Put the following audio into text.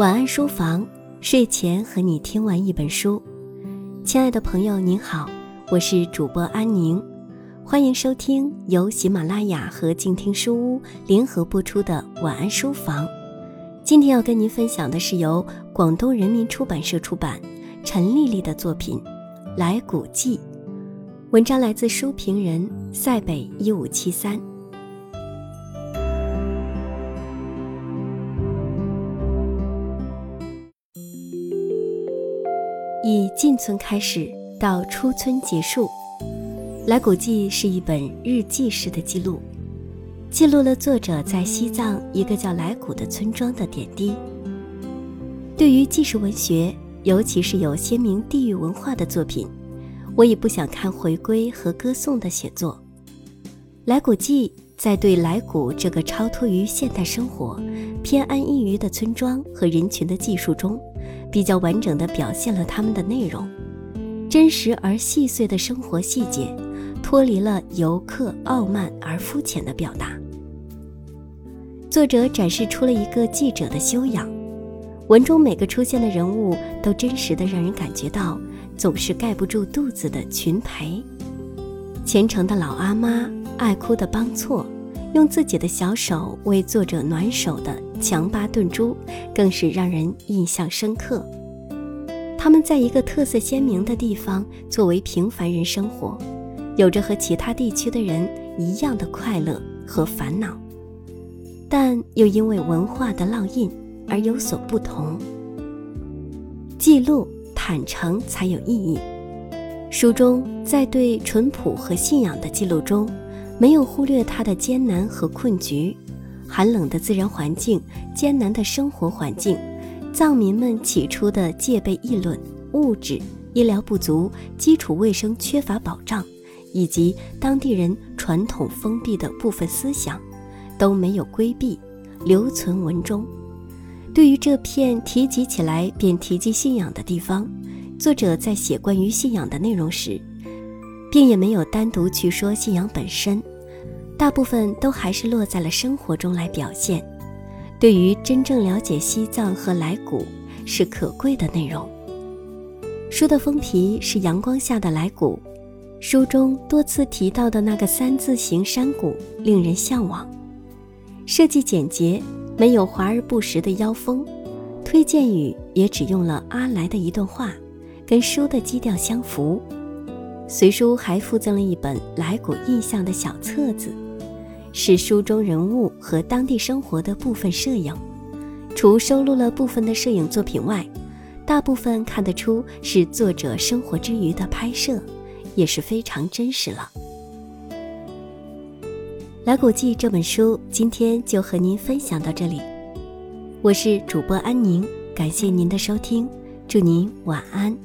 晚安书房，睡前和你听完一本书。亲爱的朋友，您好，我是主播安宁，欢迎收听由喜马拉雅和静听书屋联合播出的晚安书房。今天要跟您分享的是由广东人民出版社出版，陈丽丽的作品《来古记》，文章来自书评人塞北一五七三。以进村开始到出村结束，《来古记》是一本日记式的记录，记录了作者在西藏一个叫来古的村庄的点滴。对于纪实文学，尤其是有鲜明地域文化的作品，我也不想看回归和歌颂的写作。《来古记》在对来古这个超脱于现代生活、偏安一隅的村庄和人群的记述中。比较完整地表现了他们的内容，真实而细碎的生活细节，脱离了游客傲慢而肤浅的表达。作者展示出了一个记者的修养，文中每个出现的人物都真实的让人感觉到总是盖不住肚子的群陪。虔诚的老阿妈，爱哭的邦错，用自己的小手为作者暖手的。强巴顿珠更是让人印象深刻。他们在一个特色鲜明的地方作为平凡人生活，有着和其他地区的人一样的快乐和烦恼，但又因为文化的烙印而有所不同。记录坦诚才有意义。书中在对淳朴和信仰的记录中，没有忽略他的艰难和困局。寒冷的自然环境、艰难的生活环境、藏民们起初的戒备议论、物质、医疗不足、基础卫生缺乏保障，以及当地人传统封闭的部分思想，都没有规避，留存文中。对于这片提及起来便提及信仰的地方，作者在写关于信仰的内容时，并也没有单独去说信仰本身。大部分都还是落在了生活中来表现，对于真正了解西藏和来古是可贵的内容。书的封皮是阳光下的来古，书中多次提到的那个三字形山谷令人向往。设计简洁，没有华而不实的妖风。推荐语也只用了阿来的一段话，跟书的基调相符。随书还附赠了一本来古印象的小册子。是书中人物和当地生活的部分摄影，除收录了部分的摄影作品外，大部分看得出是作者生活之余的拍摄，也是非常真实了。《来古记》这本书今天就和您分享到这里，我是主播安宁，感谢您的收听，祝您晚安。